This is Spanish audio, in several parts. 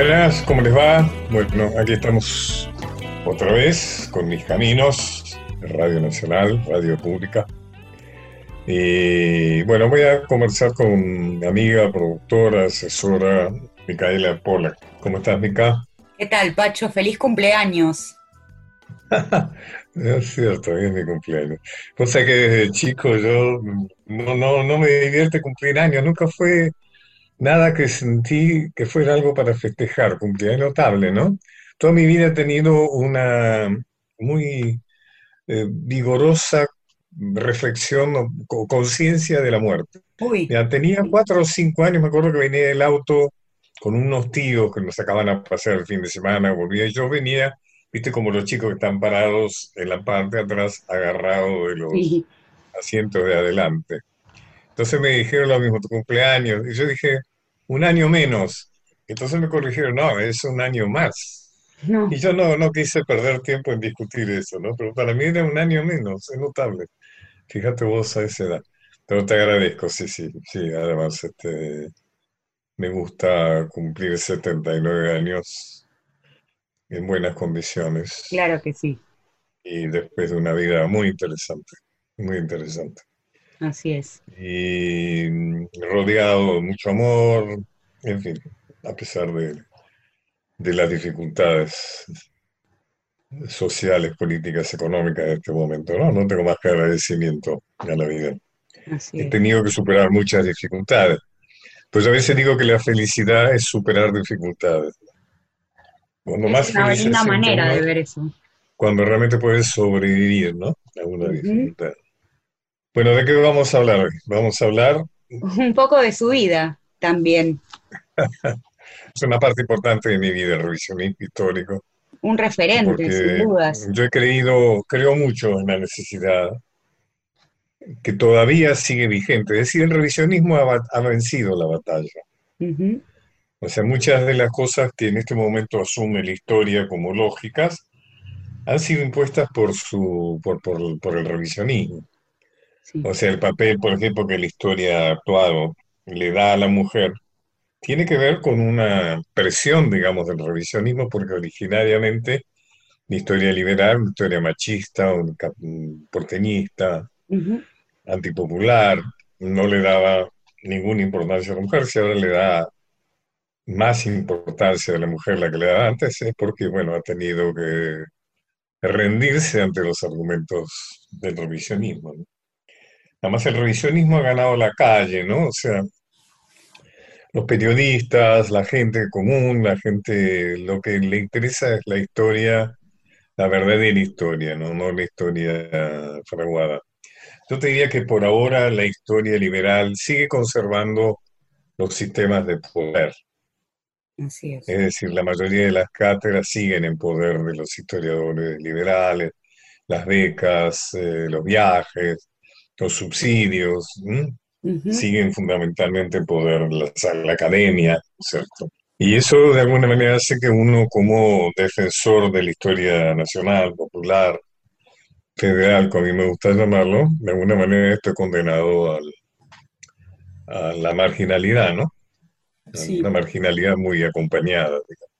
Buenas, ¿cómo les va? Bueno, aquí estamos otra vez con mis caminos, Radio Nacional, Radio Pública. Y bueno, voy a conversar con mi amiga, productora, asesora, Micaela Pola. ¿Cómo estás, Mica? ¿Qué tal, Pacho? Feliz cumpleaños. es cierto, es mi cumpleaños. Cosa que desde chico yo no, no, no me divierte cumplir años, nunca fue nada que sentí que fuera algo para festejar, cumpleaños notable, ¿no? Toda mi vida he tenido una muy eh, vigorosa reflexión o conciencia de la muerte. Ya tenía cuatro o cinco años, me acuerdo que venía del auto con unos tíos que nos sacaban a pasar el fin de semana, volvía y yo venía, viste como los chicos que están parados en la parte de atrás, agarrados de los asientos de adelante. Entonces me dijeron lo mismo, tu cumpleaños, y yo dije, un año menos. Entonces me corrigieron, no, es un año más. Y yo no, no quise perder tiempo en discutir eso, ¿no? Pero para mí era un año menos, es notable. Fíjate vos a esa edad. Pero te agradezco, sí, sí, sí. Además, este, me gusta cumplir 79 años en buenas condiciones. Claro que sí. Y después de una vida muy interesante, muy interesante. Así es. Y rodeado de mucho amor, en fin, a pesar de, de las dificultades sociales, políticas, económicas de este momento, ¿no? No tengo más que agradecimiento a la vida. He tenido que superar muchas dificultades. Pues a veces digo que la felicidad es superar dificultades. Cuando es más una linda manera de ver eso. Cuando realmente puedes sobrevivir, ¿no? A una dificultad. Bueno, ¿de qué vamos a hablar hoy? Vamos a hablar... Un poco de su vida también. es una parte importante de mi vida, el revisionismo histórico. Un referente, sin dudas. Yo he creído, creo mucho en la necesidad que todavía sigue vigente. Es decir, el revisionismo ha, vencido la batalla. O sea, muchas de las cosas que en este momento asume la historia como lógicas han sido impuestas por, su, por, por el revisionismo. O sea, el papel, por ejemplo, que la historia actuado le da a la mujer, tiene que ver con una presión, digamos, del revisionismo, porque originariamente la historia liberal, una historia machista, un porteñista, antipopular, no le daba ninguna importancia a la mujer, si ahora le da más importancia a la mujer la que le daba antes, es porque, bueno, ha tenido que rendirse ante los argumentos del revisionismo. ¿no? Además, el revisionismo ha ganado la calle, ¿no? O sea, los periodistas, la gente común, la gente, lo que le interesa es la historia, la verdadera historia, ¿no? No la historia fraguada. Yo te diría que por ahora la historia liberal sigue conservando los sistemas de poder. Así es. Es decir, la mayoría de las cátedras siguen en poder de los historiadores liberales, las becas, eh, los viajes, los subsidios, siguen fundamentalmente en poder la, la academia, ¿cierto? Y eso de alguna manera hace que uno como defensor de la historia nacional, popular, federal, como a mí me gusta llamarlo, de alguna manera esté condenado al, a la marginalidad, ¿no? Sí. Una marginalidad muy acompañada, digamos.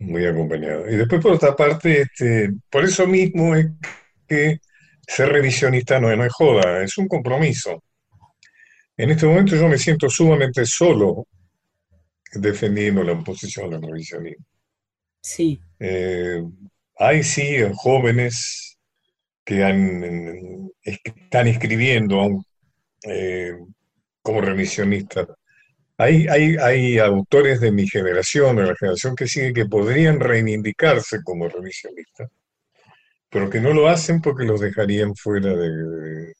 Muy acompañada. Y después, por otra parte, este, por eso mismo es que ser revisionista no, no es joda, es un compromiso. En este momento yo me siento sumamente solo defendiendo la oposición al revisionismo. Sí. Eh, hay sí jóvenes que han, están escribiendo eh, como revisionistas. Hay, hay, hay autores de mi generación, de la generación que sigue, que podrían reivindicarse como revisionistas pero que no lo hacen porque los dejarían fuera de,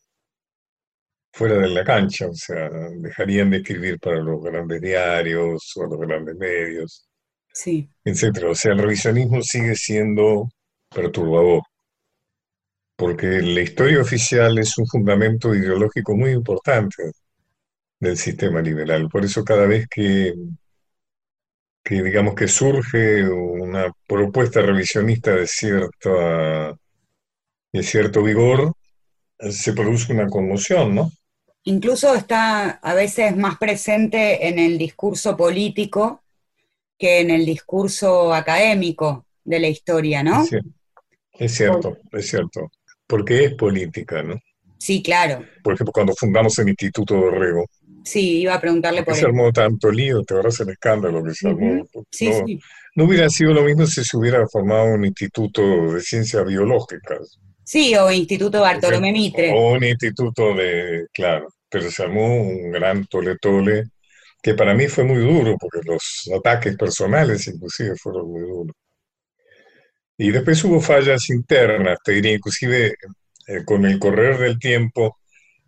fuera de la cancha, o sea, dejarían de escribir para los grandes diarios o los grandes medios, sí. etcétera. O sea, el revisionismo sigue siendo perturbador, porque la historia oficial es un fundamento ideológico muy importante del sistema liberal. Por eso cada vez que, que digamos que surge una propuesta revisionista de cierta de cierto vigor, se produce una conmoción, ¿no? Incluso está a veces más presente en el discurso político que en el discurso académico de la historia, ¿no? Es cierto, es cierto, porque es política, ¿no? Sí, claro. Por ejemplo, cuando fundamos el Instituto de Rego. Sí, iba a preguntarle por qué se armó tanto lío, te verás el escándalo que se armó. Sí, sí. No hubiera sido lo mismo si se hubiera formado un instituto de ciencias biológicas. Sí, o Instituto Bartolomé Mitre. O un instituto de, claro, pero se armó un gran tole-tole que para mí fue muy duro, porque los ataques personales inclusive fueron muy duros. Y después hubo fallas internas, te diría, inclusive eh, con el correr del tiempo,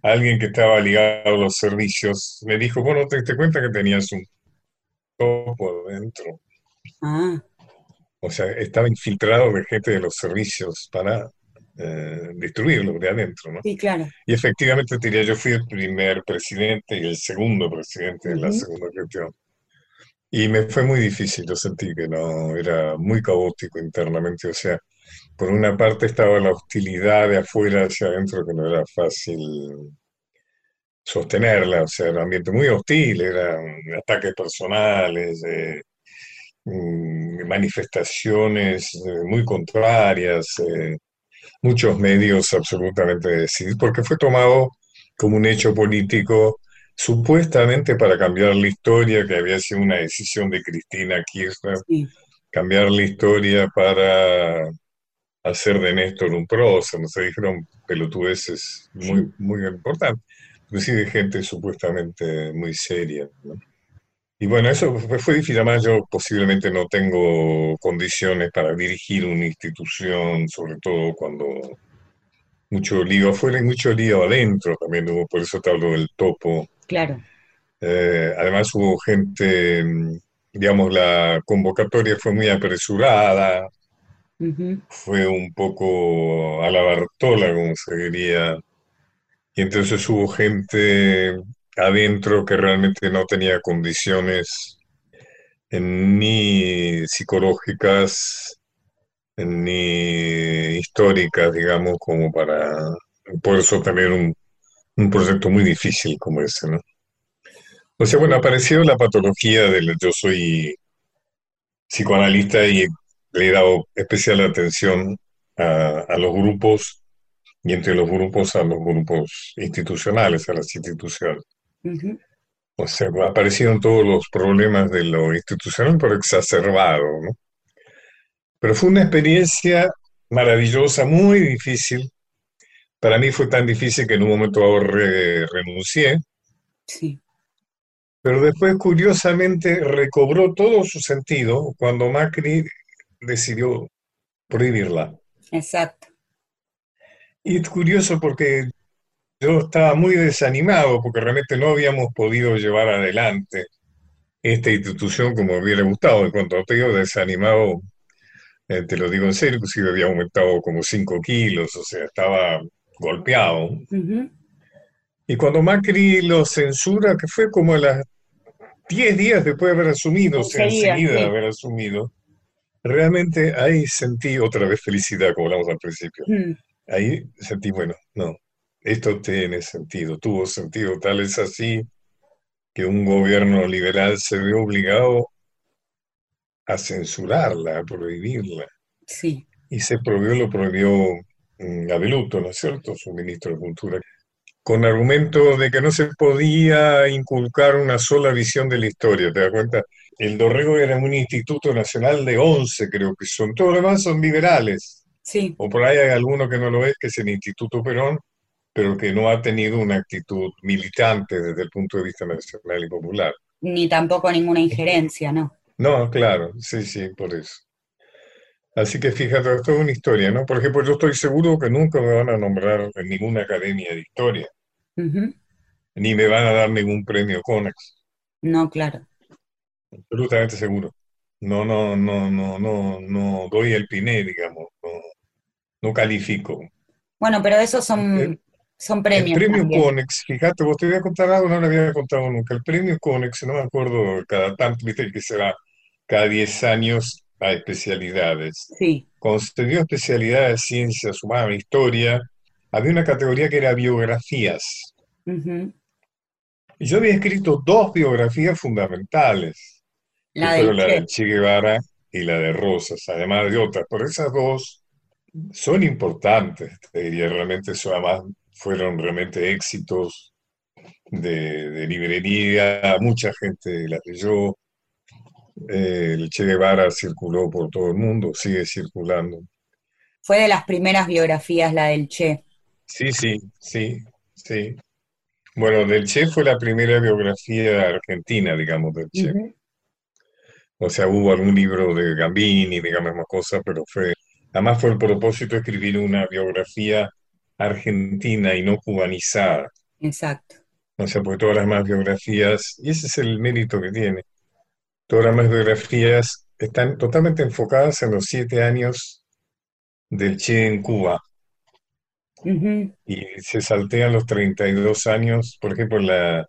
alguien que estaba ligado a los servicios me dijo, bueno, te diste cuenta que tenías un topo adentro. Ah. O sea, estaba infiltrado de gente de los servicios para eh, destruirlo de adentro, ¿no? Sí, claro. Y efectivamente, diría, yo fui el primer presidente y el segundo presidente de la segunda gestión. Y me fue muy difícil, yo sentí que no, era muy caótico internamente, o sea, por una parte estaba la hostilidad de afuera hacia adentro que no era fácil sostenerla, o sea, era un ambiente muy hostil, eran ataques personales, eh, mm, manifestaciones eh, muy contrarias, eh, muchos medios absolutamente decididos, porque fue tomado como un hecho político supuestamente para cambiar la historia, que había sido una decisión de Cristina Kirchner, cambiar la historia para hacer de Néstor un prócer, no se dijeron pelotudeces muy, muy importantes, inclusive gente supuestamente muy seria. Y bueno, eso fue, difícil, además yo posiblemente no tengo condiciones para dirigir una institución, sobre todo cuando mucho lío afuera y mucho lío adentro. También hubo, por eso te hablo del topo. Claro. Eh, además hubo gente, digamos, la convocatoria fue muy apresurada, fue un poco a la Bartola, como se diría, y entonces hubo gente adentro que realmente no tenía condiciones ni psicológicas ni históricas, digamos, como para poder sostener un, un proyecto muy difícil como ese, ¿no? O sea, bueno, apareció la patología del yo soy psicoanalista y le he dado especial atención a, los grupos y entre los grupos a los grupos institucionales, a las instituciones. O sea, aparecieron todos los problemas de lo institucional, pero exacerbado, ¿no? Pero fue una experiencia maravillosa, muy difícil. Para mí fue tan difícil que en un momento ahora renuncié. Sí. Pero después, curiosamente, recobró todo su sentido cuando Macri decidió prohibirla. Exacto. Y es curioso porque yo estaba muy desanimado porque realmente no habíamos podido llevar adelante esta institución como hubiera gustado. En cuanto te digo desanimado, eh, te lo digo en serio, inclusive había aumentado como 5 kilos, o sea, estaba golpeado. Y cuando Macri lo censura, que fue como a las 10 días después de haber asumido, o sea, enseguida de haber asumido, realmente ahí sentí otra vez felicidad, como hablamos al principio. Mm. Ahí sentí, bueno, no, esto tiene sentido, tuvo sentido, tal es así que un gobierno liberal se ve obligado a censurarla, a prohibirla. Sí. Y se prohibió, lo prohibió mm, Abeluto, ¿no es cierto?, su ministro de Cultura, con argumento de que no se podía inculcar una sola visión de la historia, ¿te das cuenta? El Dorrego era un instituto nacional de 11, creo que son. Todos los demás son liberales. Sí. O por ahí hay alguno que no lo es, que es el Instituto Perón, pero que no ha tenido una actitud militante desde el punto de vista nacional y popular. Ni tampoco ninguna injerencia, ¿no? No, claro, sí, sí, por eso. Así que fíjate, esto es una historia, ¿no? Por ejemplo, yo estoy seguro que nunca me van a nombrar en ninguna academia de historia, ni me van a dar ningún premio CONEX. No, claro. Absolutamente seguro. No, no, no, no, no, no doy el piné, digamos, no, califico. Bueno, pero esos son, son premios. El premio Conex, fíjate, vos te voy a contar algo, no lo había contado nunca. El premio Conex, no me acuerdo cada tanto, viste que será cada 10 años a especialidades. Sí. Cuando se dio especialidad de ciencias humanas, historia, había una categoría que era biografías. Y yo había escrito dos biografías fundamentales La, la del Che Guevara y la de Rosas, además de otras. Por esas dos son importantes, te diría, realmente eso además fueron realmente éxitos de, librería, mucha gente las leyó, eh, el Che Guevara circuló por todo el mundo, sigue circulando. Fue de las primeras biografías la del Che. Sí, sí, sí, sí. Bueno, del Che fue la primera biografía argentina, digamos, del Che. O sea, hubo algún libro de Gambini, digamos, más cosas, pero fue, además fue el propósito de escribir una biografía argentina y no cubanizada. Exacto. O sea, porque todas las más biografías, y ese es el mérito que tiene, todas las más biografías están totalmente enfocadas en los siete años del Che en Cuba. Y se saltean los 32 años, por ejemplo, la,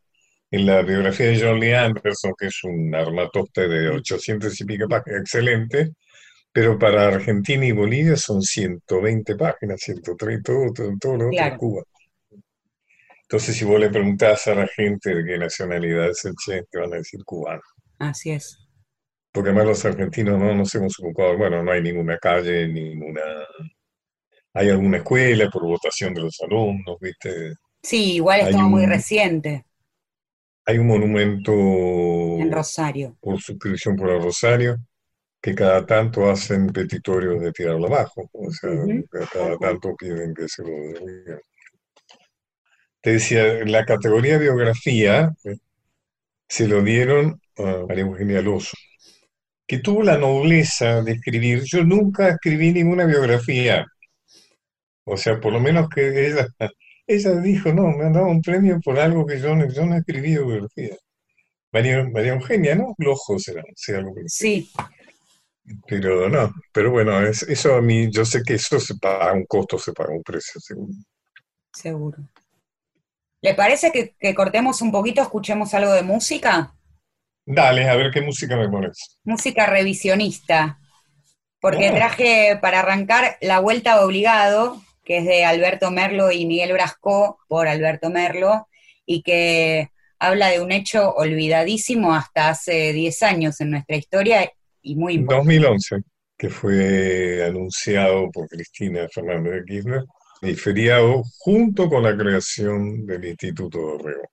en la biografía de John Lee Anderson, que es un armatoste de 800 y pico páginas, excelente, pero para Argentina y Bolivia son 120 páginas, 130, todo, todo, lo otro Cuba. Entonces, si vos le preguntás a la gente de qué nacionalidad es el Che, te van a decir cubano. Así es. Porque además los argentinos no nos hemos ocupado, bueno, no hay ninguna calle, ninguna... Hay alguna escuela por votación de los alumnos, ¿viste? Sí, igual es todo muy reciente. Hay un monumento en Rosario. Por suscripción por el Rosario, que cada tanto hacen petitorios de tirarlo abajo. O sea, cada tanto piden que se lo den. Te decía, la categoría biografía eh, se lo dieron a María Eugenia Loso, que tuvo la nobleza de escribir. Yo nunca escribí ninguna biografía. O sea, por lo menos que ella ella dijo, no, me han dado un premio por algo que yo no, yo no he escribido biografía. María, María Eugenia, ¿no? Lojos era, algo Sí. Pero no, pero bueno, eso a mí, yo sé que eso se paga un costo, se paga un precio, seguro. Seguro. ¿Le parece que, que cortemos un poquito, escuchemos algo de música? Dale, a ver qué música me pones. Música revisionista. Porque ah. traje para arrancar La Vuelta Obligado, que es de Alberto Merlo y Miguel Brasco por Alberto Merlo, y que habla de un hecho olvidadísimo hasta hace 10 años en nuestra historia y muy importante. 2011, que fue anunciado por Cristina Fernández de Kirchner, y feriado junto con la creación del Instituto de Orrego,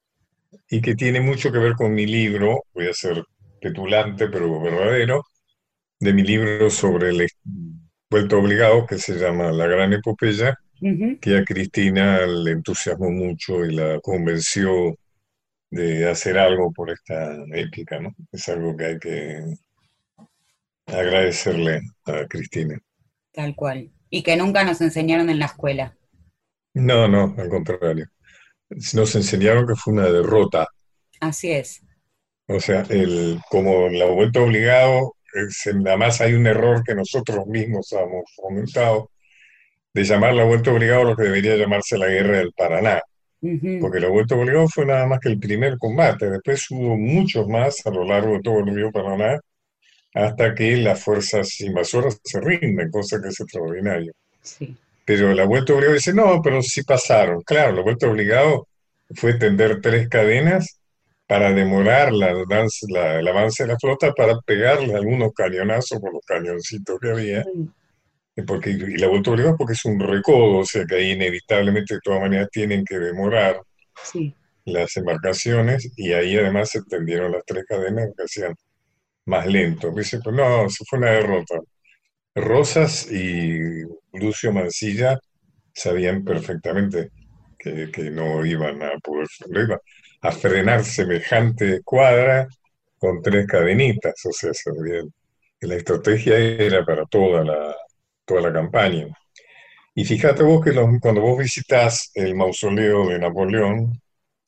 y que tiene mucho que ver con mi libro, voy a ser petulante pero verdadero, de mi libro sobre el vuelto obligado, que se llama La Gran Epopeya, que a Cristina le entusiasmó mucho y la convenció de hacer algo por esta épica, ¿no? Es algo que hay que agradecerle a Cristina. Tal cual. Y que nunca nos enseñaron en la escuela. No, no, al contrario. Nos enseñaron que fue una derrota. Así es. O sea, el, como la vuelta obligado nada más hay un error que nosotros mismos hemos fomentado de llamar la vuelta obligado lo que debería llamarse la guerra del Paraná. Porque la vuelta obligado fue nada más que el primer combate, después hubo muchos más a lo largo de todo el río Paraná, hasta que las fuerzas invasoras se rinden, cosa que es extraordinario. Pero la vuelta obligado dice, no, pero sí pasaron. Claro, la vuelta obligado fue tender tres cadenas para demorar la, el avance de la flota, para pegarle algunos cañonazos por los cañoncitos que había. Porque, y la vuelta obligada porque es un recodo, o sea que ahí inevitablemente de todas maneras tienen que demorar las embarcaciones y ahí además se tendieron las tres cadenas que hacían más lento. Dice, pues no, eso fue una derrota. Rosas y Lucio Mancilla sabían perfectamente que, que no iban a poder, no iban, a frenar semejante cuadra con tres cadenitas, o sea, la estrategia era para toda la, toda la campaña. Y fíjate vos que cuando vos visitas el mausoleo de Napoleón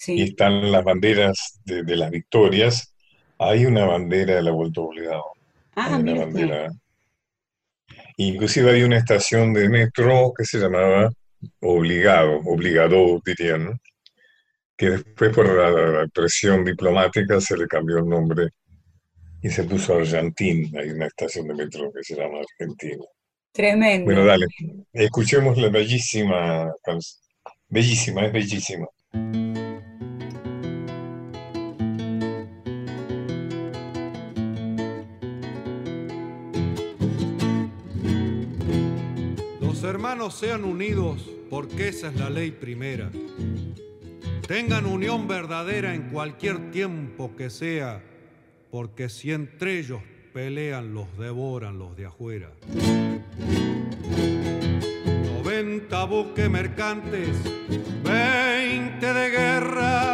y están las banderas de, las victorias, hay una bandera de la vuelta obligado. Ah, una bandera. Inclusive hay una estación de metro que se llamaba Obligado, Obligado dirían, ¿no? que después por la, presión diplomática se le cambió el nombre y se puso Argentín. Hay una estación de metro que se llama Argentina. Tremendo. Bueno, dale, escuchemos la bellísima, bellísima, es bellísima. Sean unidos, porque esa es la ley primera. Tengan unión verdadera en cualquier tiempo que sea, porque si entre ellos pelean, los devoran los de afuera. 90 buques mercantes, 20 de guerra,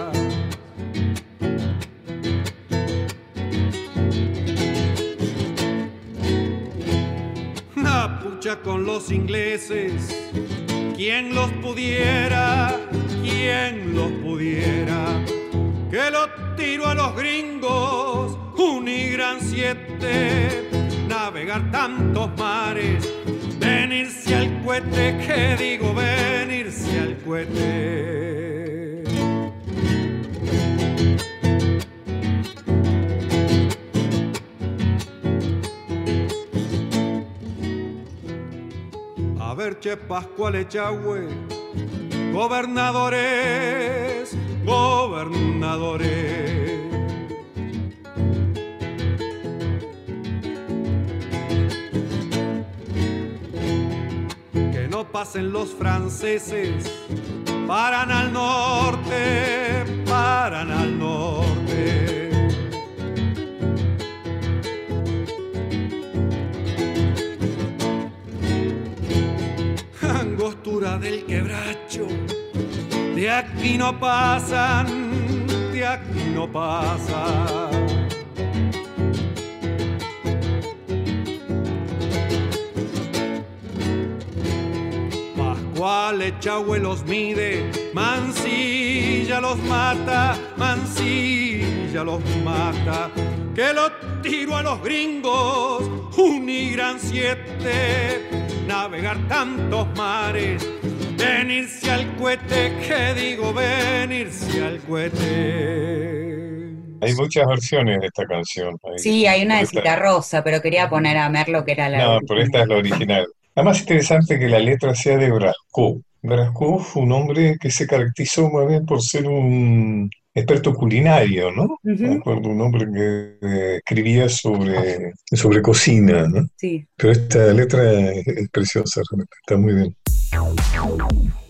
Con los ingleses. Quien los pudiera, quien los pudiera. Que lo tiro a los gringos, un y gran siete. Navegar tantos mares, venirse al cohete, que digo venirse al cohete. Pascual Echagüe, gobernadores, gobernadores. Que no pasen los franceses, paran al norte, paran al norte. Del quebracho. De aquí no pasan, de aquí no pasan. Pascual Echagüe los mide, Mansilla los mata, Mansilla los mata. Que lo tiro a los gringos, un gran siete navegar tantos mares, venirse al cohete, que digo venirse al cohete. Hay muchas versiones de esta canción. sí, hay una de Cita Rosa, pero quería poner a Merlo que era la. No, pero esta es la original. La más interesante que la letra sea de Brasco. Brasco fue un hombre que se caracterizó muy bien por ser un experto culinario, ¿no? un hombre que eh, escribía sobre, sobre cocina, ¿no? Sí. Pero esta letra es, preciosa, está muy bien.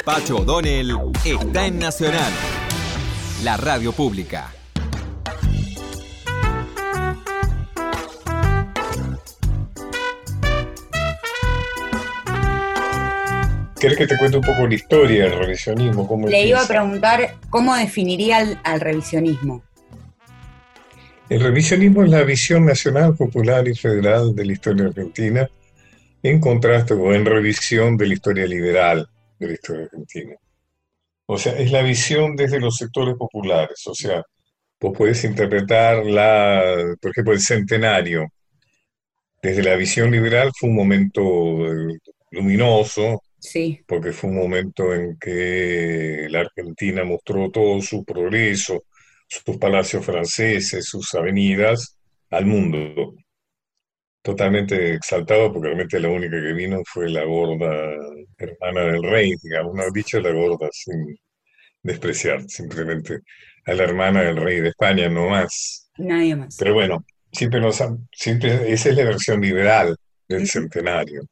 Pacho O'Donnell está en Nacional, la radio pública. ¿Querés que te cuente un poco la historia del revisionismo? Cómo Le iba a preguntar cómo definiría al, revisionismo. El revisionismo es la visión nacional, popular y federal de la historia argentina, en contraste o en revisión de la historia liberal de la historia argentina. O sea, es la visión desde los sectores populares. O sea, vos podés interpretar, la, por ejemplo, el centenario. Desde la visión liberal fue un momento eh, luminoso, porque fue un momento en que la Argentina mostró todo su progreso, sus palacios franceses, sus avenidas al mundo. Totalmente exaltado porque realmente la única que vino fue la gorda hermana del rey, digamos, no dicho la gorda sin despreciar, simplemente a la hermana del rey de España, no más. Nadie más. Pero bueno, siempre, nos, siempre esa es la versión liberal del centenario.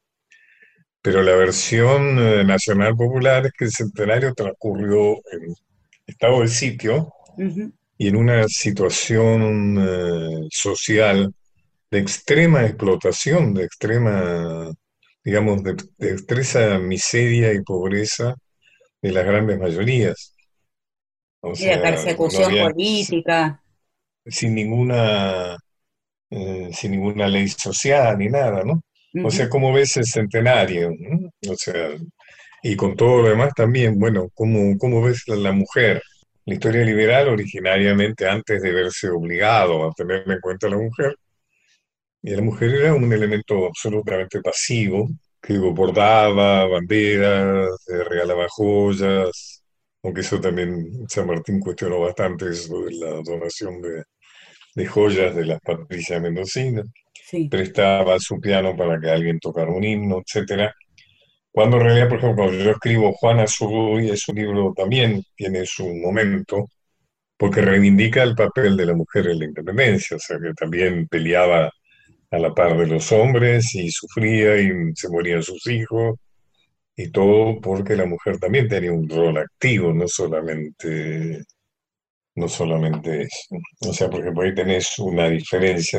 Pero la versión eh, nacional popular es que el centenario transcurrió en estado de sitio y en una situación eh, social de extrema explotación, de extrema, digamos, de, extrema miseria y pobreza de las grandes mayorías. y de persecución política. Sin ninguna, eh, sin ninguna ley social ni nada, ¿no? O sea, ¿cómo ves el centenario? O sea, y con todo lo demás también, bueno, ¿cómo, cómo ves la, la, mujer? La historia liberal originariamente, antes de verse obligado a tener en cuenta a la mujer, Y la mujer era un elemento absolutamente pasivo, que bordaba banderas, regalaba joyas, aunque eso también San Martín cuestionó bastante, eso de la donación de, joyas de las patricias mendocinas. Prestaba su piano para que alguien tocara un himno, etcétera. Cuando en realidad, por ejemplo, cuando yo escribo Juana Zurduy, es un libro también tiene su momento, porque reivindica el papel de la mujer en la independencia, o sea, que también peleaba a la par de los hombres y sufría y se morían sus hijos, y todo porque la mujer también tenía un rol activo, no solamente, no solamente eso. O sea, por ahí tenés una diferencia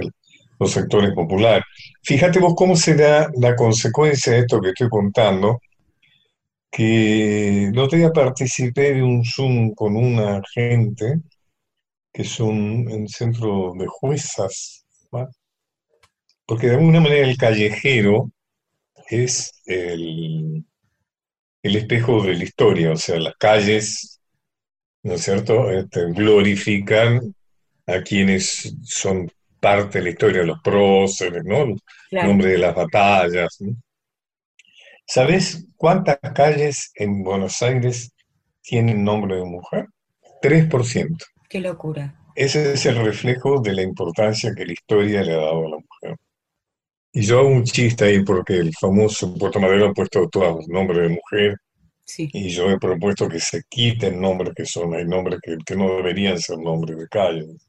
los sectores populares. Fíjate vos cómo será la consecuencia de esto que estoy contando, que no te participé de un Zoom con una gente que es un, centro de juezas, porque de alguna manera el callejero es el, el espejo de la historia, o sea, las calles, ¿no es cierto?, este, glorifican a quienes son parte de la historia, los próceres, ¿no? El nombre de las batallas. ¿Sabes cuántas calles en Buenos Aires tienen nombre de mujer? 3%. Qué locura. Ese es el reflejo de la importancia que la historia le ha dado a la mujer. Y yo hago un chiste ahí porque el famoso Puerto Madero ha puesto todos los nombres de mujer. Sí. Y yo he propuesto que se quiten nombres que son, hay nombres que, no deberían ser nombres de calles.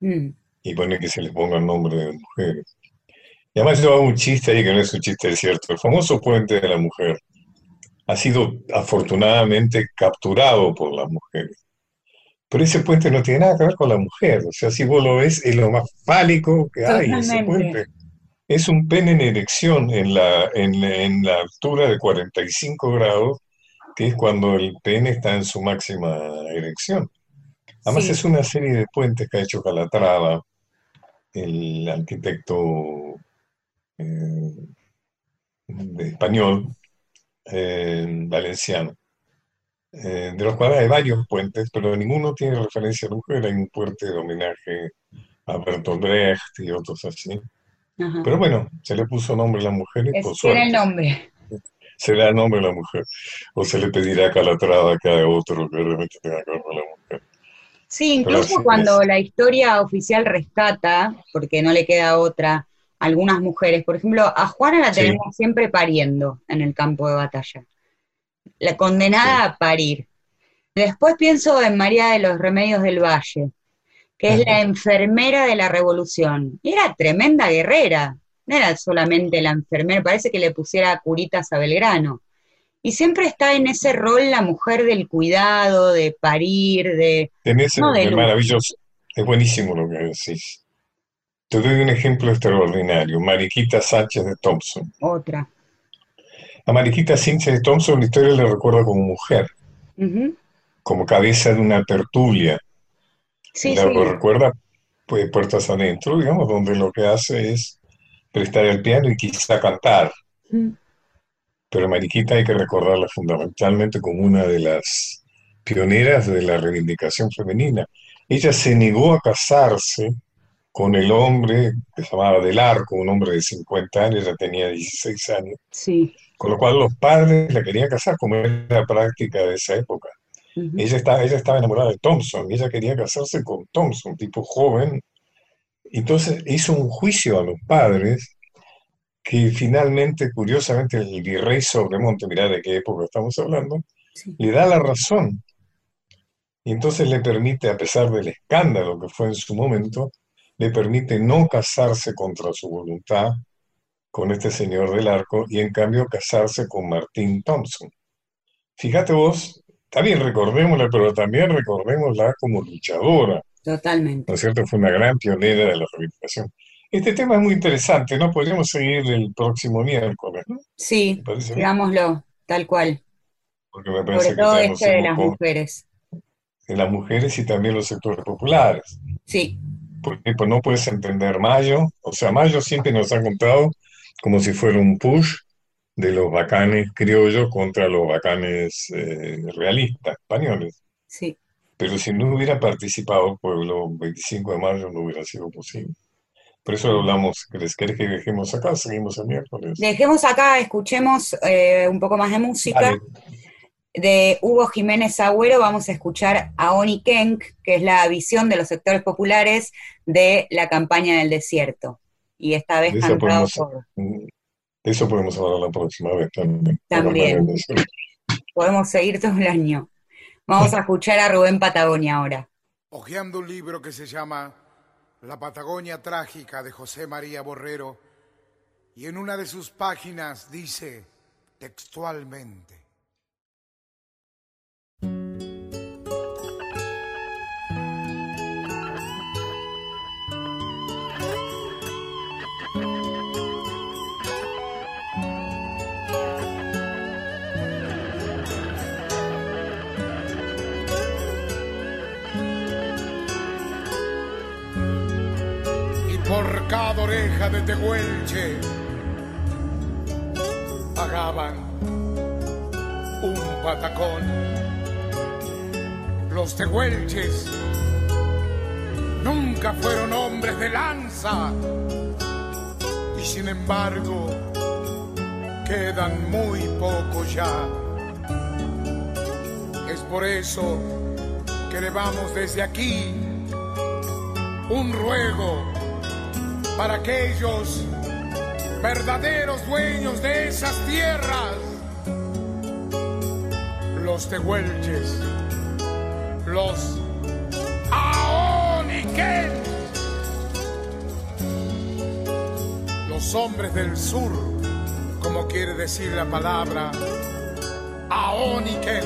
Mm y pone que se le ponga el nombre de mujeres. Y además yo hago un chiste ahí que no es un chiste cierto. El famoso puente de la mujer ha sido afortunadamente capturado por las mujeres. Pero ese puente no tiene nada que ver con la mujer. O sea, si vos lo ves, es lo más fálico que hay, ese puente. Es un pene en erección en la, en, en la altura de 45 grados, que es cuando el pene está en su máxima erección. Además es una serie de puentes que ha hecho Calatrava, el arquitecto eh, español, eh, valenciano, eh, de los cuales hay varios puentes, pero ninguno tiene referencia a mujer. Hay un puente de homenaje a Bertolt Brecht y otros así. Pero bueno, se le puso nombre a la mujer y por suerte. el nombre. Se le da nombre a la mujer. O se le pedirá a Calatrava que haga otro que realmente tenga que ver con la mujer. Sí, incluso cuando la historia oficial rescata, porque no le queda otra, algunas mujeres, por ejemplo, a Juana la tenemos siempre pariendo en el campo de batalla, la condenada a parir. Después pienso en María de los Remedios del Valle, que es la enfermera de la revolución. Era tremenda guerrera, no era solamente la enfermera, parece que le pusiera curitas a Belgrano. Y siempre está en ese rol la mujer del cuidado, de parir, de... Tenés no, es maravilloso, es buenísimo lo que decís. Te doy un ejemplo extraordinario, Mariquita Sánchez de Thompson. Otra. A Mariquita Sánchez de Thompson la historia le recuerda como mujer, como cabeza de una tertulia. Sí, la recuerda pues, puertas adentro, digamos, donde lo que hace es prestar el piano y quizá cantar pero Mariquita hay que recordarla fundamentalmente como una de las pioneras de la reivindicación femenina. Ella se negó a casarse con el hombre que se llamaba Del Arco, un hombre de 50 años, ella tenía 16 años. Sí. Con lo cual los padres la querían casar, como era la práctica de esa época. ella, estaba, ella estaba enamorada de Thompson, ella quería casarse con Thompson, un tipo joven. Entonces hizo un juicio a los padres que finalmente, curiosamente, el virrey Sobremonte, mirá de qué época estamos hablando, le da la razón. Y entonces le permite, a pesar del escándalo que fue en su momento, le permite no casarse contra su voluntad con este señor del arco y en cambio casarse con Martín Thompson. Fíjate vos, también recordémosla, pero también recordémosla como luchadora. Totalmente. ¿No es cierto? Fue una gran pionera de la rehabilitación. Este tema es muy interesante, ¿no? Podríamos seguir el próximo miércoles, ¿no? Sí, digámoslo, tal cual. Porque me parece Sobre todo este de las mujeres. De las mujeres y también los sectores populares. Sí. Porque pues, no puedes entender Mayo, o sea, Mayo siempre nos ha contado como si fuera un push de los bacanes criollos contra los bacanes eh, realistas, españoles. Sí. Pero si no hubiera participado el pueblo 25 de mayo no hubiera sido posible. Por eso hablamos, ¿querés, que dejemos acá? Seguimos el miércoles. Dejemos acá, escuchemos eh, un poco más de música. De Hugo Jiménez Agüero vamos a escuchar a Oni Kenk, que es la visión de los sectores populares de la campaña del desierto. Y esta vez cantado por... De eso podemos hablar la próxima vez también. También. Podemos seguir todo el año. Vamos a escuchar a Rubén Patagonia ahora. Ojeando un libro que se llama la Patagonia Trágica de José María Borrero, y en una de sus páginas dice textualmente, oreja de Tehuelche pagaban un patacón. Los tehuelches nunca fueron hombres de lanza y sin embargo quedan muy pocos ya. Es por eso que le vamos desde aquí un ruego para aquellos verdaderos dueños de esas tierras, los tehuelches, los aoniques, los hombres del sur, como quiere decir la palabra aoniken,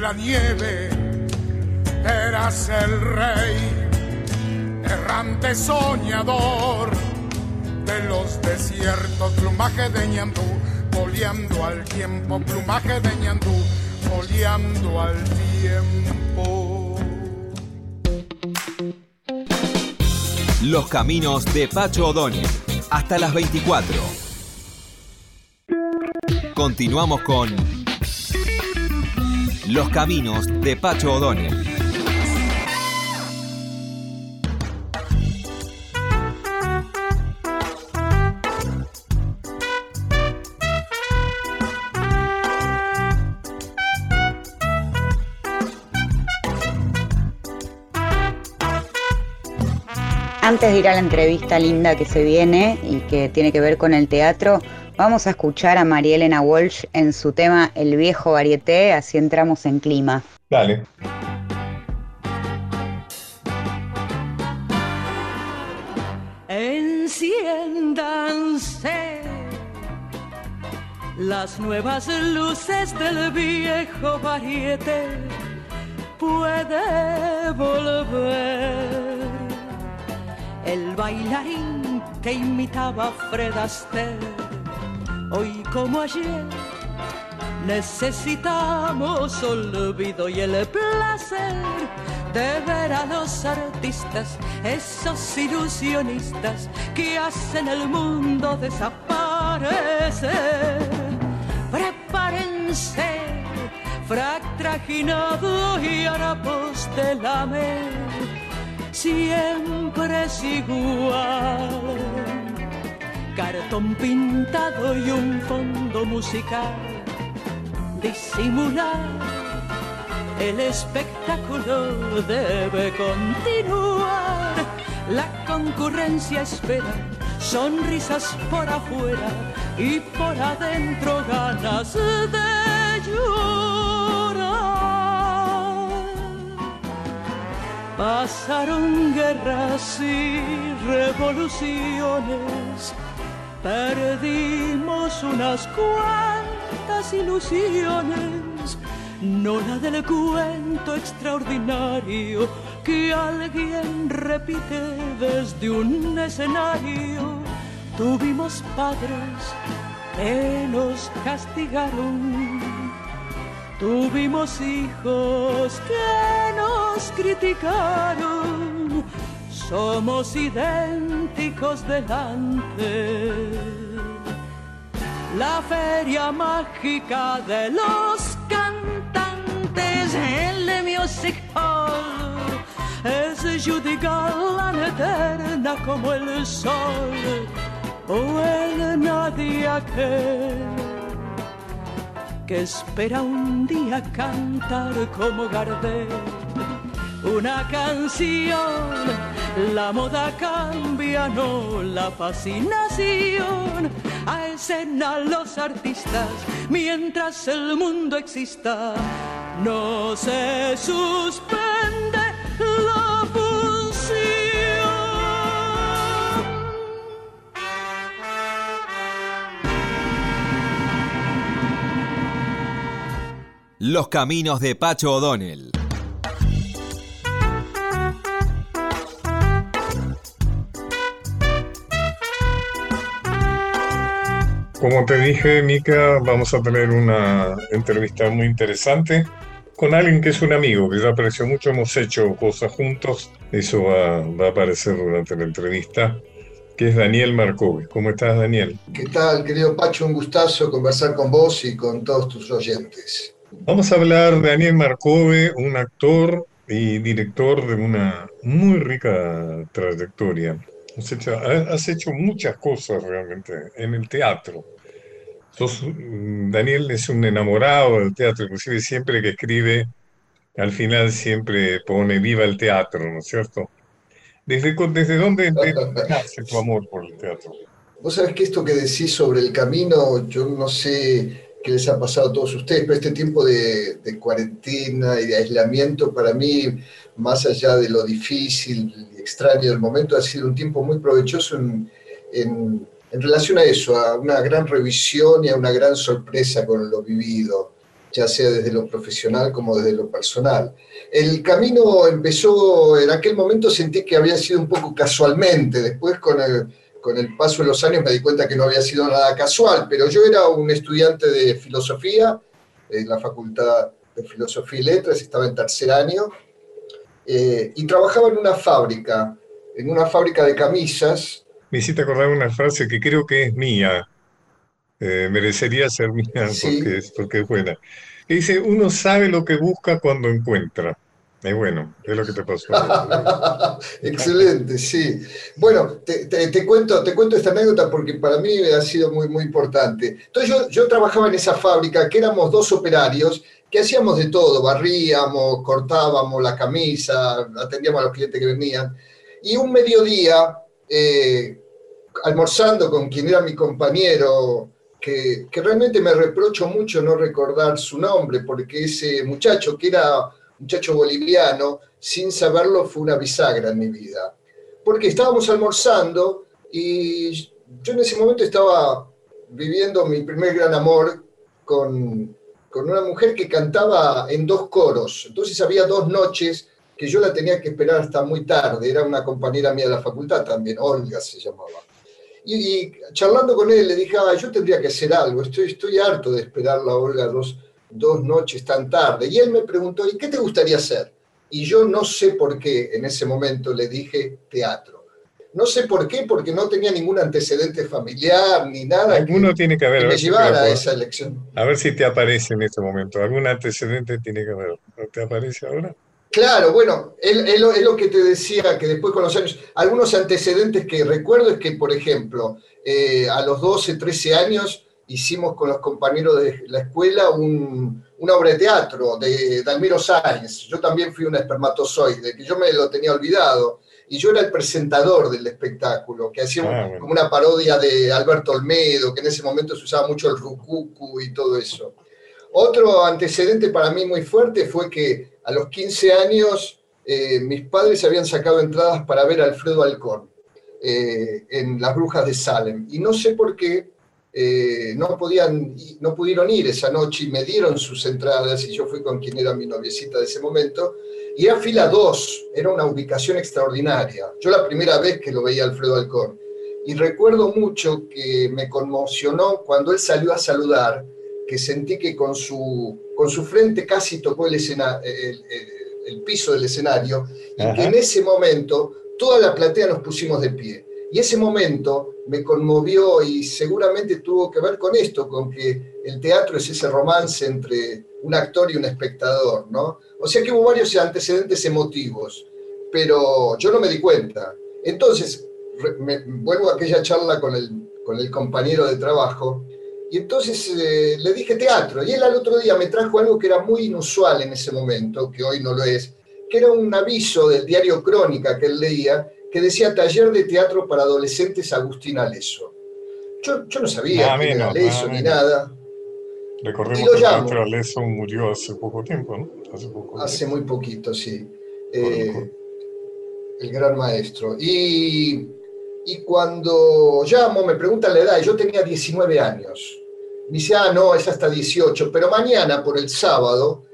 la nieve. Eras el rey, errante soñador de los desiertos, plumaje de ñandú, boleando al tiempo, plumaje de ñandú, boleando al tiempo. Los caminos de Pacho O'Donnell. Hasta las 24. Continuamos con Los caminos de Pacho O'Donnell. Antes de ir a la entrevista linda que se viene y que tiene que ver con el teatro, vamos a escuchar a María Elena Walsh en su tema El viejo varieté, así entramos en clima. Dale. Enciéndanse las nuevas luces del viejo varieté. Puede volver el bailarín que imitaba a Fred Astaire. Hoy como ayer necesitamos olvido y el placer de ver a los artistas, esos ilusionistas que hacen el mundo desaparecer. Prepárense, frac trajinado y harapos de la siempre es igual. Cartón pintado y un fondo musical. Disimular el espectáculo debe continuar. La concurrencia espera sonrisas por afuera y por adentro ganas de llorar. Pasaron guerras y revoluciones, perdimos unas cuantas ilusiones, no la del cuento extraordinario que alguien repite desde un escenario. Tuvimos padres que nos castigaron. Tuvimos hijos que nos criticaron. Somos idénticos delante. La feria mágica de los cantantes, el Music Hall es Judy Garland eterna como el sol o el nadie aquel que espera un día cantar como Gardel una canción. La moda cambia, no la fascinación. A escena los artistas, mientras el mundo exista, no se suspende la función. Los caminos de Pacho O'Donnell. Como te dije, Mica, vamos a tener una entrevista muy interesante con alguien que es un amigo, que ya apareció mucho, hemos hecho cosas juntos, eso va, a aparecer durante la entrevista, que es Daniel Marcove. ¿Cómo estás, Daniel? ¿Qué tal, querido Pacho? Un gustazo conversar con vos y con todos tus oyentes. Vamos a hablar de Daniel Marcove, un actor y director de una muy rica trayectoria. Has hecho, has hecho muchas cosas realmente en el teatro Mm, Daniel es un enamorado del teatro, inclusive siempre que escribe, al final siempre pone viva el teatro, ¿no es cierto? ¿Desde, desde dónde nace tu amor por el teatro? Vos sabés que esto que decís sobre el camino, yo no sé qué les ha pasado a todos ustedes, pero este tiempo de, cuarentena y de aislamiento para mí, más allá de lo difícil y extraño del momento, ha sido un tiempo muy provechoso en en relación a eso, a una gran revisión y a una gran sorpresa con lo vivido, ya sea desde lo profesional como desde lo personal. El camino empezó, en aquel momento sentí que había sido un poco casualmente, después con el, con el paso de los años me di cuenta que no había sido nada casual, pero yo era un estudiante de filosofía en la Facultad de Filosofía y Letras, estaba en tercer año, eh, y trabajaba en una fábrica, en una fábrica de camisas, me hiciste acordar una frase que creo que es mía, eh, merecería ser mía porque, es, porque es buena. Que dice, uno sabe lo que busca cuando encuentra. Es bueno, es lo que te pasó. Excelente, sí. Bueno, te, cuento, te cuento esta anécdota porque para mí ha sido muy, muy importante. Entonces yo, yo trabajaba en esa fábrica, que éramos dos operarios, que hacíamos de todo, barríamos, cortábamos la camisa, atendíamos a los clientes que venían. Y un mediodía, eh, almorzando con quien era mi compañero, que, realmente me reprocho mucho no recordar su nombre, porque ese muchacho, que era muchacho boliviano, sin saberlo fue una bisagra en mi vida. Porque estábamos almorzando y yo en ese momento estaba viviendo mi primer gran amor con, con una mujer que cantaba en dos coros. Entonces había dos noches que yo la tenía que esperar hasta muy tarde. Era una compañera mía de la facultad también, Olga se llamaba. Y, charlando con él le dije, ah, yo tendría que hacer algo, estoy, estoy harto de esperar la Olga dos, dos noches tan tarde. Y él me preguntó, ¿y qué te gustaría hacer? Y yo no sé por qué en ese momento le dije teatro. No sé por qué, porque no tenía ningún antecedente familiar ni nada. Alguno que, tiene que haber. me llevara a esa elección. A ver si te aparece en este momento. Algún antecedente tiene que haber. ¿No te aparece ahora? Claro, bueno, es lo, que te decía, que después con los años, algunos antecedentes que recuerdo es que, por ejemplo, eh, a los 12, 13 años hicimos con los compañeros de la escuela una obra de teatro de Dalmiro Sáenz. Yo también fui un espermatozoide, que yo me lo tenía olvidado. Y yo era el presentador del espectáculo, que hacía ah, como una parodia de Alberto Olmedo, que en ese momento se usaba mucho el rucucu y todo eso. Otro antecedente para mí muy fuerte fue que a los 15 años eh, mis padres habían sacado entradas para ver a Alfredo Alcón eh, en Las Brujas de Salem. Y no sé por qué eh, no, podían, no pudieron ir esa noche y me dieron sus entradas y yo fui con quien era mi noviecita de ese momento. Y era fila 2, era una ubicación extraordinaria. Yo la primera vez que lo veía Alfredo Alcón. Y recuerdo mucho que me conmocionó cuando él salió a saludar que sentí que con su, con su frente casi tocó el, escena, el, piso del escenario y que en ese momento toda la platea nos pusimos de pie. Y ese momento me conmovió y seguramente tuvo que ver con esto, con que el teatro es ese romance entre un actor y un espectador, ¿no? O sea que hubo varios antecedentes emotivos, pero yo no me di cuenta. Entonces, me, vuelvo a aquella charla con el, compañero de trabajo y entonces eh, le dije teatro, y él al otro día me trajo algo que era muy inusual en ese momento, que hoy no lo es, que era un aviso del diario Crónica que él leía, que decía Taller de Teatro para Adolescentes Agustín Aleso. Yo, yo no sabía quién era Aleso ni nada. Recordemos que llamo. Aleso murió hace poco tiempo, ¿no? Hace, poco hace muy poquito, sí. Eh, el gran maestro. Y, y cuando llamo, me preguntan la edad, y yo tenía 19 años dice, ah, no, es hasta 18, pero mañana, por el sábado,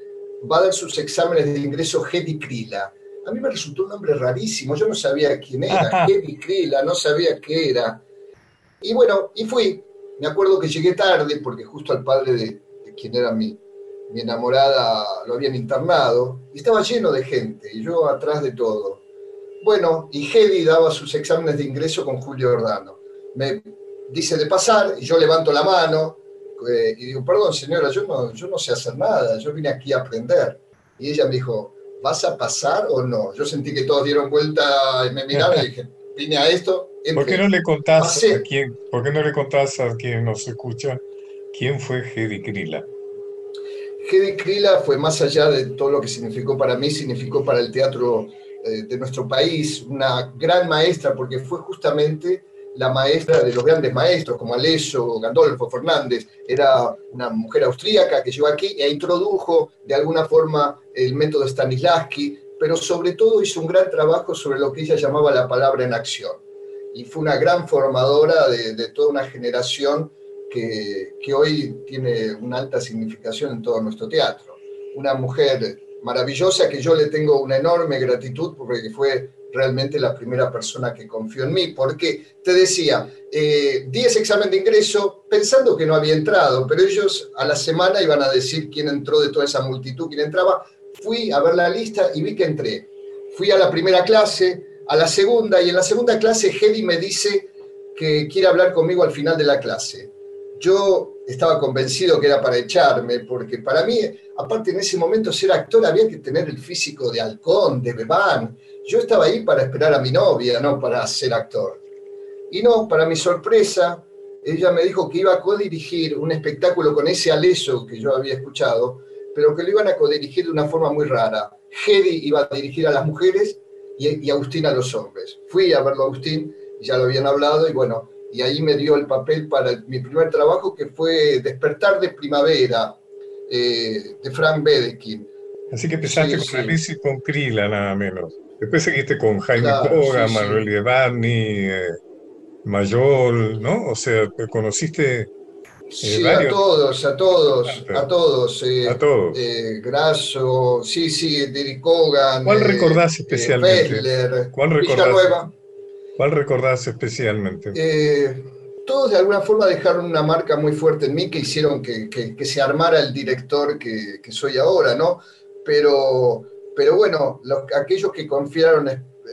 va a dar sus exámenes de ingreso Hedy Krila. A mí me resultó un nombre rarísimo, yo no sabía quién era, Hedy Krila, no sabía qué era. Y bueno, y fui. Me acuerdo que llegué tarde porque justo al padre de, quien era mi, mi enamorada lo habían internado y estaba lleno de gente y yo atrás de todo. Bueno, y Hedy daba sus exámenes de ingreso con Julio Ordano. Me dice de pasar y yo levanto la mano, eh, y digo, perdón señora, yo no, yo no sé hacer nada, yo vine aquí a aprender. Y ella me dijo, ¿vas a pasar o no? Yo sentí que todos dieron vuelta y me miraron y dije, vine a esto. ¿Por qué no le contás a quién, por qué no le contás a quien nos escucha quién fue Hedy Krila? Hedy Krila fue más allá de todo lo que significó para mí, significó para el teatro eh, de nuestro país, una gran maestra, porque fue justamente la maestra de los grandes maestros como Aleso, Gandolfo, Fernández, era una mujer austríaca que llegó aquí e introdujo de alguna forma el método Stanislavski, pero sobre todo hizo un gran trabajo sobre lo que ella llamaba la palabra en acción. Y fue una gran formadora de, toda una generación que, que hoy tiene una alta significación en todo nuestro teatro. Una mujer maravillosa que yo le tengo una enorme gratitud porque fue realmente la primera persona que confió en mí, porque te decía, eh, di examen de ingreso pensando que no había entrado, pero ellos a la semana iban a decir quién entró de toda esa multitud, quién entraba. Fui a ver la lista y vi que entré. Fui a la primera clase, a la segunda, y en la segunda clase Hedy me dice que quiere hablar conmigo al final de la clase. Yo estaba convencido que era para echarme, porque para mí, aparte en ese momento ser actor había que tener el físico de halcón, de bebán, yo estaba ahí para esperar a mi novia, no para ser actor. Y no, para mi sorpresa, ella me dijo que iba a codirigir un espectáculo con ese aleso que yo había escuchado, pero que lo iban a codirigir de una forma muy rara. Hedy iba a dirigir a las mujeres y, Agustín a los hombres. Fui a verlo a Agustín, ya lo habían hablado, y bueno, y ahí me dio el papel para mi primer trabajo, que fue Despertar de Primavera, eh, de Frank Bedekin. Así que empezaste con Alice y con Krila, nada menos. Después seguiste con Jaime Coga, Manuel Guevani, eh, Mayol, ¿no? O sea, conociste. Eh, sí, a todos, a todos, a todos. A todos. Grasso, sí, sí, Derek Cogan. ¿Cuál recordás especialmente? ¿Cuál recordás? ¿Cuál recordás especialmente? todos de alguna forma dejaron una marca muy fuerte en mí que hicieron que, que, se armara el director que, que soy ahora, ¿no? Pero pero bueno, aquellos que confiaron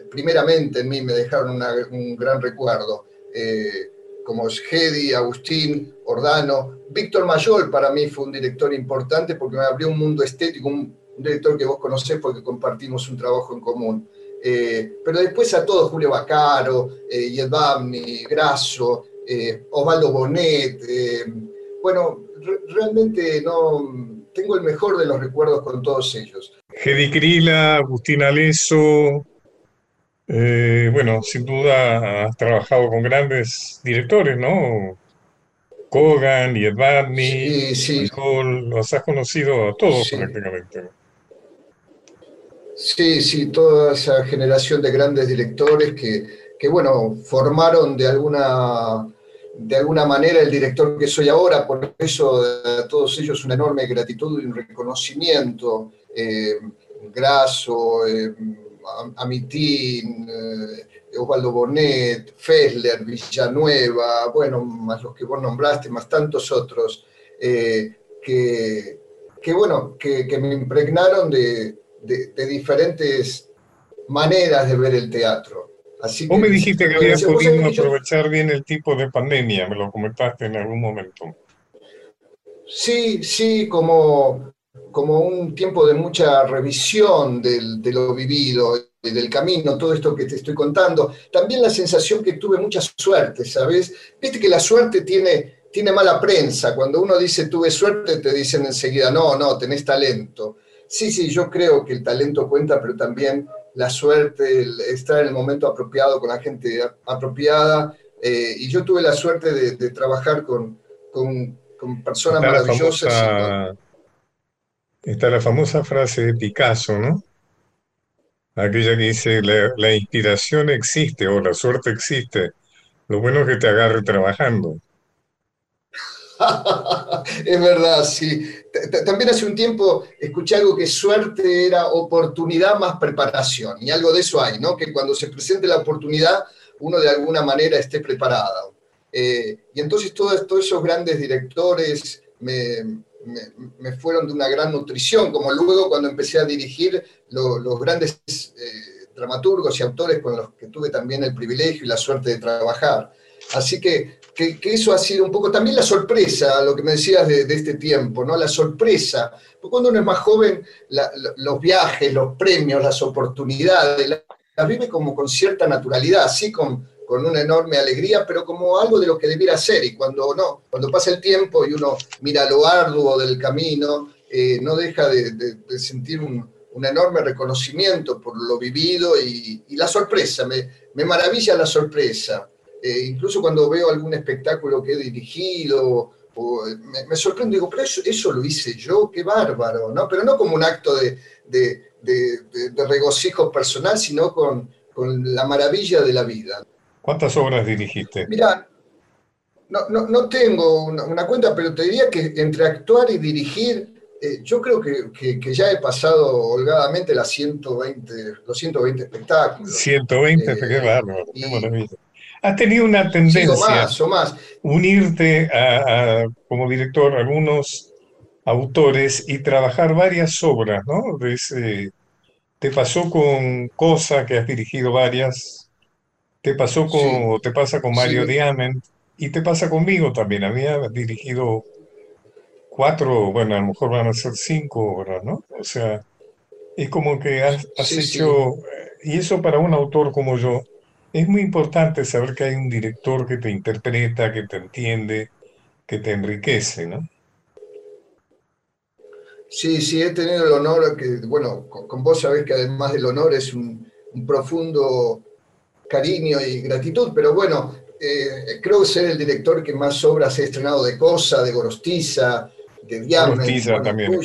primeramente en mí me dejaron un gran recuerdo, eh, como Hedy, Agustín, Ordano. Víctor Mayol para mí fue un director importante porque me abrió un mundo estético, un un director que vos conocés porque compartimos un trabajo en común. Eh, pero después a todos, Julio Bacaro, eh, Yedvamni, Grasso, eh, Osvaldo Bonet, bueno, realmente no tengo el mejor de los recuerdos con todos ellos. Gedi Krila, Agustín Aleso, bueno, sin duda has trabajado con grandes directores, ¿no? Kogan, Yedvamni, sí, sí. los has conocido a todos prácticamente. Sí, sí, toda esa generación de grandes directores que, bueno, formaron de alguna, de alguna manera el director que soy ahora, por eso a todos ellos una enorme gratitud y un reconocimiento. Eh, Grasso, eh, Amitín, eh, Osvaldo Bonet, Fessler, Villanueva, bueno, más los que vos nombraste, más tantos otros, que, que, bueno, que me impregnaron de, de, diferentes maneras de ver el teatro. Así Vos me dijiste que habías podido aprovechar bien el tipo de pandemia, me lo comentaste en algún momento. Sí, sí, como, como un tiempo de mucha revisión de lo vivido, del camino, todo esto que te estoy contando. También la sensación que tuve mucha suerte, ¿sabes? Viste que la suerte tiene, tiene mala prensa. Cuando uno dice tuve suerte, te dicen enseguida, no, no, tenés talento. Sí, sí, yo creo que el talento cuenta, pero también la suerte, el estar en el momento apropiado con la gente apropiada. Eh, y yo tuve la suerte de, trabajar con, personas maravillosas. está la famosa frase de Picasso, ¿no? Aquella que dice, la, la inspiración existe o la suerte existe. Lo bueno es que te agarre trabajando. es verdad, sí. También hace un tiempo escuché algo que suerte era oportunidad más preparación, y algo de eso hay, ¿no? Que cuando se presente la oportunidad, uno de alguna manera esté preparado. Eh, y entonces todos, esos grandes directores me, fueron de una gran nutrición, como luego cuando empecé a dirigir los grandes eh, dramaturgos y autores con los que tuve también el privilegio y la suerte de trabajar. Así que que, eso ha sido un poco también la sorpresa, lo que me decías de, este tiempo, ¿no? La sorpresa. Porque cuando uno es más joven, los viajes, los premios, las oportunidades, las vive como con cierta naturalidad, sí, con, con una enorme alegría, pero como algo de lo que debiera ser. Y cuando no, cuando pasa el tiempo y uno mira lo arduo del camino, eh, no deja de, sentir un, enorme reconocimiento por lo vivido y, la sorpresa. Me, me maravilla la sorpresa. Eh, incluso cuando veo algún espectáculo que he dirigido, me, sorprendo, digo, pero eso, lo hice yo, qué bárbaro, ¿no? Pero no como un acto de, regocijo personal, sino con, la maravilla de la vida. ¿Cuántas obras dirigiste? Mira, no, tengo una, cuenta, pero te diría que entre actuar y dirigir, eh, yo creo que, ya he pasado holgadamente las 120, los 120 espectáculos. 120, eh, qué bárbaro, qué maravilla has tenido una tendencia más, unirte a, como director a algunos autores y trabajar varias obras, ¿no? te pasó con Cosa, que has dirigido varias, te pasó con, te pasa con Mario Diamant, y te pasa conmigo también. A has dirigido cuatro, bueno, a lo mejor van a ser cinco obras, ¿no? O sea, es como que has, has hecho, y eso para un autor como yo, es muy importante saber que hay un director que te interpreta, que te entiende, que te enriquece, ¿no? Sí, sí, he tenido el honor, que, bueno, con, vos sabés que además del honor es un, profundo cariño y gratitud, pero bueno, eh, creo ser el director que más obras he estrenado de Cosa, de Gorostiza, de Diamond, también,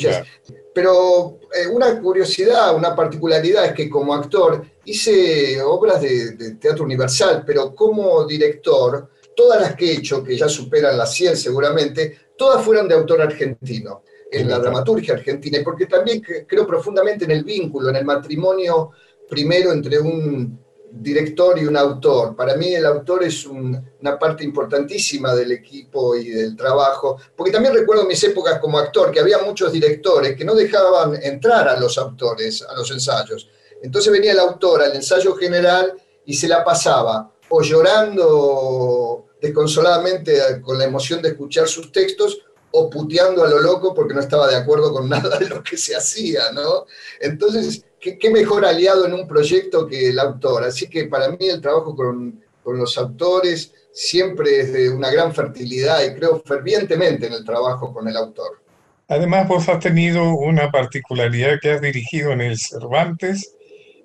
Pero eh, una curiosidad, una particularidad es que como actor hice obras de, teatro universal, pero como director, todas las que he hecho, que ya superan las 100 seguramente, todas fueron de autor argentino, en la dramaturgia argentina, y porque también creo profundamente en el vínculo, en el matrimonio primero entre un director y un autor. Para mí el autor es una parte importantísima del equipo y del trabajo, porque también recuerdo mis épocas como actor, que había muchos directores que no dejaban entrar a los autores a los ensayos entonces venía el autor al ensayo general y se la pasaba o llorando desconsoladamente con la emoción de escuchar sus textos o puteando a lo loco porque no estaba de acuerdo con nada de lo que se hacía, ¿no? Entonces, ¿qué, mejor aliado en un proyecto que el autor? Así que para mí el trabajo con, con los autores siempre es de una gran fertilidad y creo fervientemente en el trabajo con el autor. Además, vos has tenido una particularidad que has dirigido en el Cervantes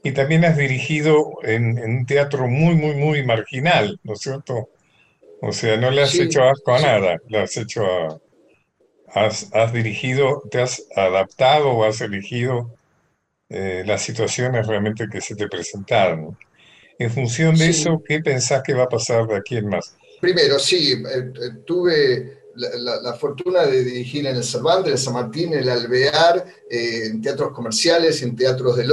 y también has dirigido en, un teatro muy, muy, muy marginal, ¿no es cierto? O sea, no le has hecho asco a nada, le has hecho a, has, dirigido, te has adaptado o has elegido eh, las situaciones realmente que se te presentaron. En función de eso, ¿qué pensás que va a pasar de aquí en más? Primero, sí, eh, eh, tuve la, fortuna de dirigir en el Cervantes, en el San Martín, en el Alvear, en teatros comerciales, en teatros de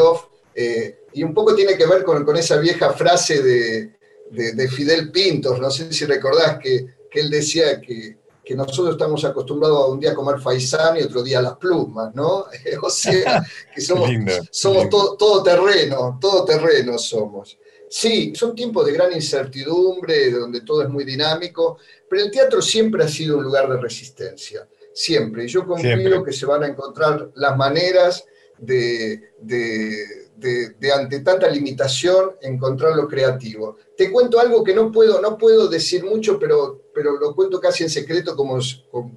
Loft, y un poco tiene que ver con, esa vieja frase de, Fidel Pintos, no sé si recordás que, que él decía que que nosotros estamos acostumbrados a un día comer faisán y otro día las plumas, ¿no? o sea, que somos, somos todo, todo, terreno, todo terreno somos. Sí, son tiempos de gran incertidumbre, donde todo es muy dinámico, pero el teatro siempre ha sido un lugar de resistencia, siempre. Y yo confío que se van a encontrar las maneras de, de, ante tanta limitación, encontrar lo creativo. Te cuento algo que no puedo, no puedo decir mucho, pero pero lo cuento casi en secreto como,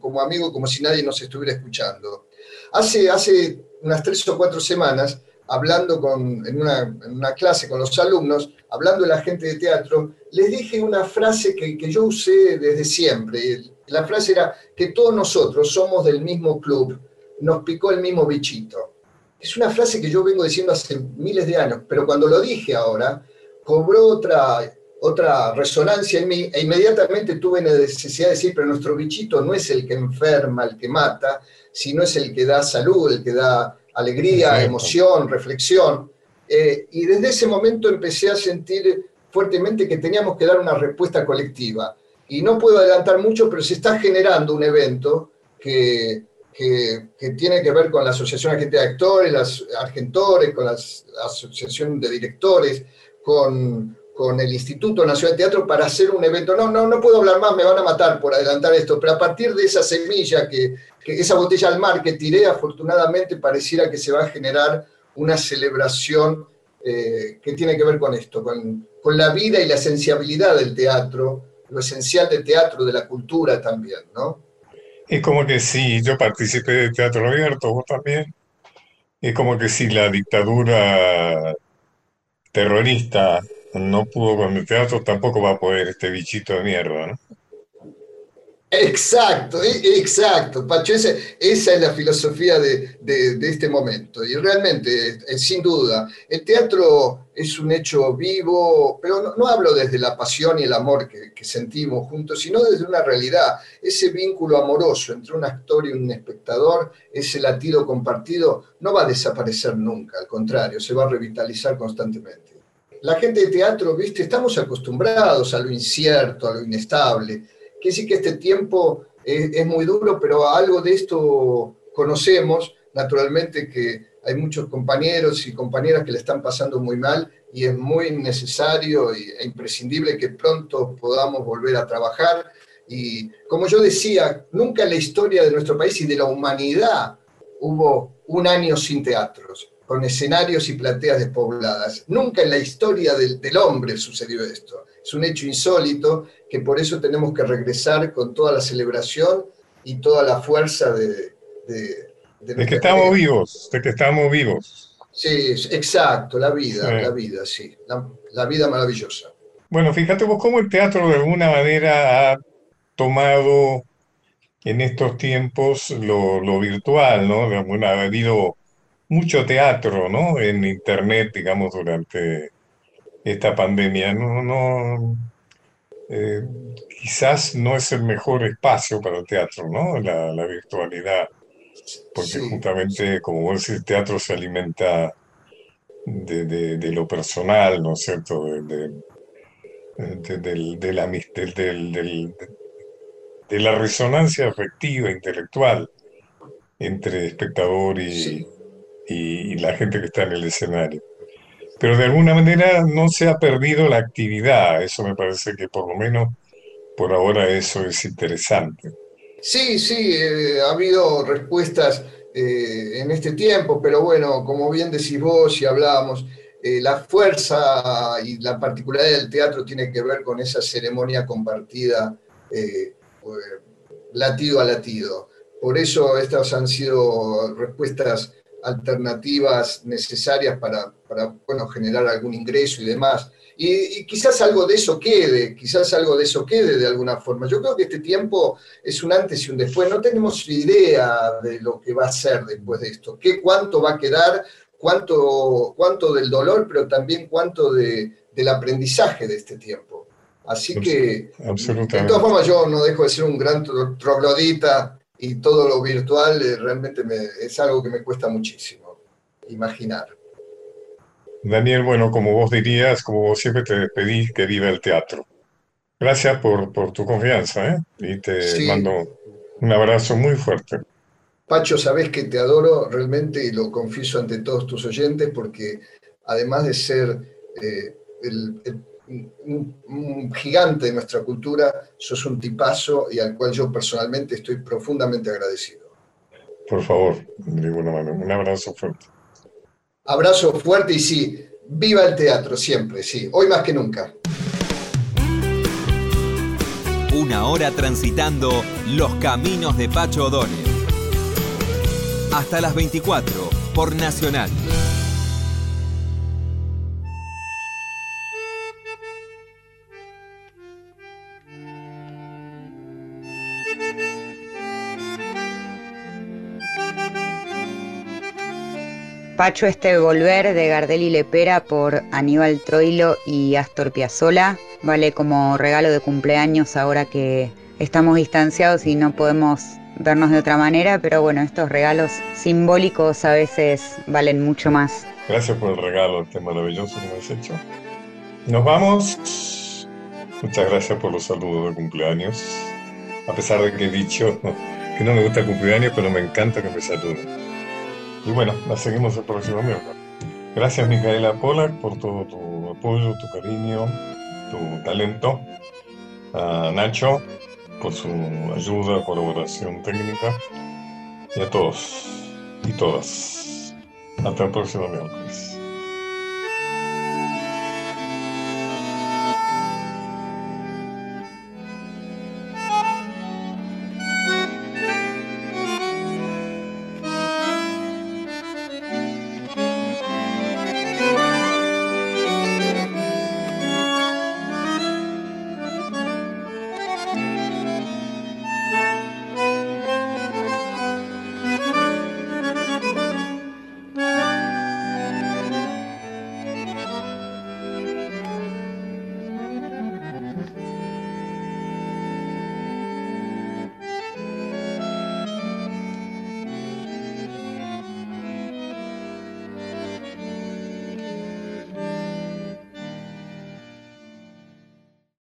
como amigo, como si nadie nos estuviera escuchando. Hace, hace unas tres o cuatro semanas, hablando con, en, una, en, una, clase con los alumnos, hablando de la gente de teatro, les dije una frase que, que yo usé desde siempre. La frase era que todos nosotros somos del mismo club, nos picó el mismo bichito. Es una frase que yo vengo diciendo hace miles de años, pero cuando lo dije ahora, cobró otra otra resonancia en mí e inmediatamente tuve la necesidad de decir, pero nuestro bichito no es el que enferma, el que mata, sino es el que da salud, el que da alegría, emoción, reflexión. Eh, y desde ese momento empecé a sentir fuertemente que teníamos que dar una respuesta colectiva. Y no puedo adelantar mucho, pero se está generando un evento que, que, tiene que ver con la Asociación Argentina de Actores, las Argentores, con la Asociación de Directores, con con el Instituto Nacional de Teatro para hacer un evento. No, no, no puedo hablar más, me van a matar por adelantar esto, pero a partir de esa semilla, que, esa botella al mar que tiré, afortunadamente pareciera que se va a generar una celebración eh, que tiene que ver con esto, con, con, la vida y la esenciabilidad del teatro, lo esencial del teatro, de la cultura también, ¿no? Es como que si yo participé de teatro abierto, vos también. Es como que si la dictadura terrorista no pudo con el teatro, tampoco va a poder este bichito de mierda, ¿no? Exacto, e, exacto, Pacho, esa, es la filosofía de, este momento. Y realmente, eh, sin duda, el teatro es un hecho vivo, pero no, hablo desde la pasión y el amor que, que, sentimos juntos, sino desde una realidad. Ese vínculo amoroso entre un actor y un espectador, ese latido compartido, no va a desaparecer nunca, al contrario, se va a revitalizar constantemente la gente de teatro, viste, estamos acostumbrados a lo incierto, a lo inestable. Quiere decir que este tiempo es, muy duro, pero algo de esto conocemos. Naturalmente que hay muchos compañeros y compañeras que le están pasando muy mal y es muy necesario e imprescindible que pronto podamos volver a trabajar. Y como yo decía, nunca en la historia de nuestro país y de la humanidad hubo un año sin teatros con escenarios y plateas despobladas. Nunca en la historia del, hombre sucedió esto. Es un hecho insólito que por eso tenemos que regresar con toda la celebración y toda la fuerza de... De, que estamos vivos, de que estamos vivos. Sí, exacto, la vida, la vida, sí, la, vida maravillosa. Bueno, fíjate vos cómo el teatro de alguna manera ha tomado en estos tiempos lo, lo virtual, ¿no? ha habido mucho teatro, ¿no? En internet, digamos, durante esta pandemia. No, no, eh, quizás no es el mejor espacio para el teatro, ¿no? La, virtualidad, porque justamente, como vos decís, el teatro se alimenta de, lo personal, ¿no es cierto? De, de, la, de la resonancia afectiva, intelectual entre espectador y, y, la gente que está en el escenario. Pero de alguna manera no se ha perdido la actividad, eso me parece que por lo menos por ahora eso es interesante. Sí, sí, eh, ha habido respuestas eh, en este tiempo, pero bueno, como bien decís vos y hablábamos, eh, la fuerza y la particularidad del teatro tiene que ver con esa ceremonia compartida latido a latido. Por eso estas han sido respuestas alternativas necesarias para, bueno, generar algún ingreso y demás. Y, quizás algo de eso quede, quizás algo de eso quede de alguna forma. Yo creo que este tiempo es un antes y un después. No tenemos idea de lo que va a ser después de esto, qué cuánto va a quedar, cuánto, cuánto del dolor, pero también cuánto de, del aprendizaje de este tiempo. Así que, de todas formas, yo no dejo de ser un gran troglodita y todo lo virtual eh, realmente es algo que me cuesta muchísimo imaginar. Daniel, bueno, como vos dirías, como vos siempre te despedís, que viva el teatro. Gracias por, tu confianza, ¿eh? Y te mando un abrazo muy fuerte. Pacho, sabes que te adoro realmente y lo confieso ante todos tus oyentes porque además de ser eh, el un, gigante de nuestra cultura, sos un tipazo y al cual yo personalmente estoy profundamente agradecido. Por favor, de ninguna manera. Un abrazo fuerte. Abrazo fuerte y sí, viva el teatro siempre, sí, hoy más que nunca. Una hora transitando los caminos de Pacho O'Donnell. Hasta las 24 por Nacional. Pacho este Volver de Gardel y Lepera por Aníbal Troilo y Astor Piazzolla. Vale como regalo de cumpleaños ahora que estamos distanciados y no podemos vernos de otra manera, pero bueno, estos regalos simbólicos a veces valen mucho más. Gracias por el regalo, este maravilloso que me has hecho. Nos vamos. Muchas gracias por los saludos de cumpleaños. A pesar de que he dicho que no me gusta el cumpleaños, pero me encanta que me saluden. Y bueno, la seguimos el próximo miércoles. Gracias Micaela Pollack por todo tu apoyo, tu cariño, tu talento. A Nacho por su ayuda, colaboración técnica. Y a todos y todas. Hasta el próximo miércoles.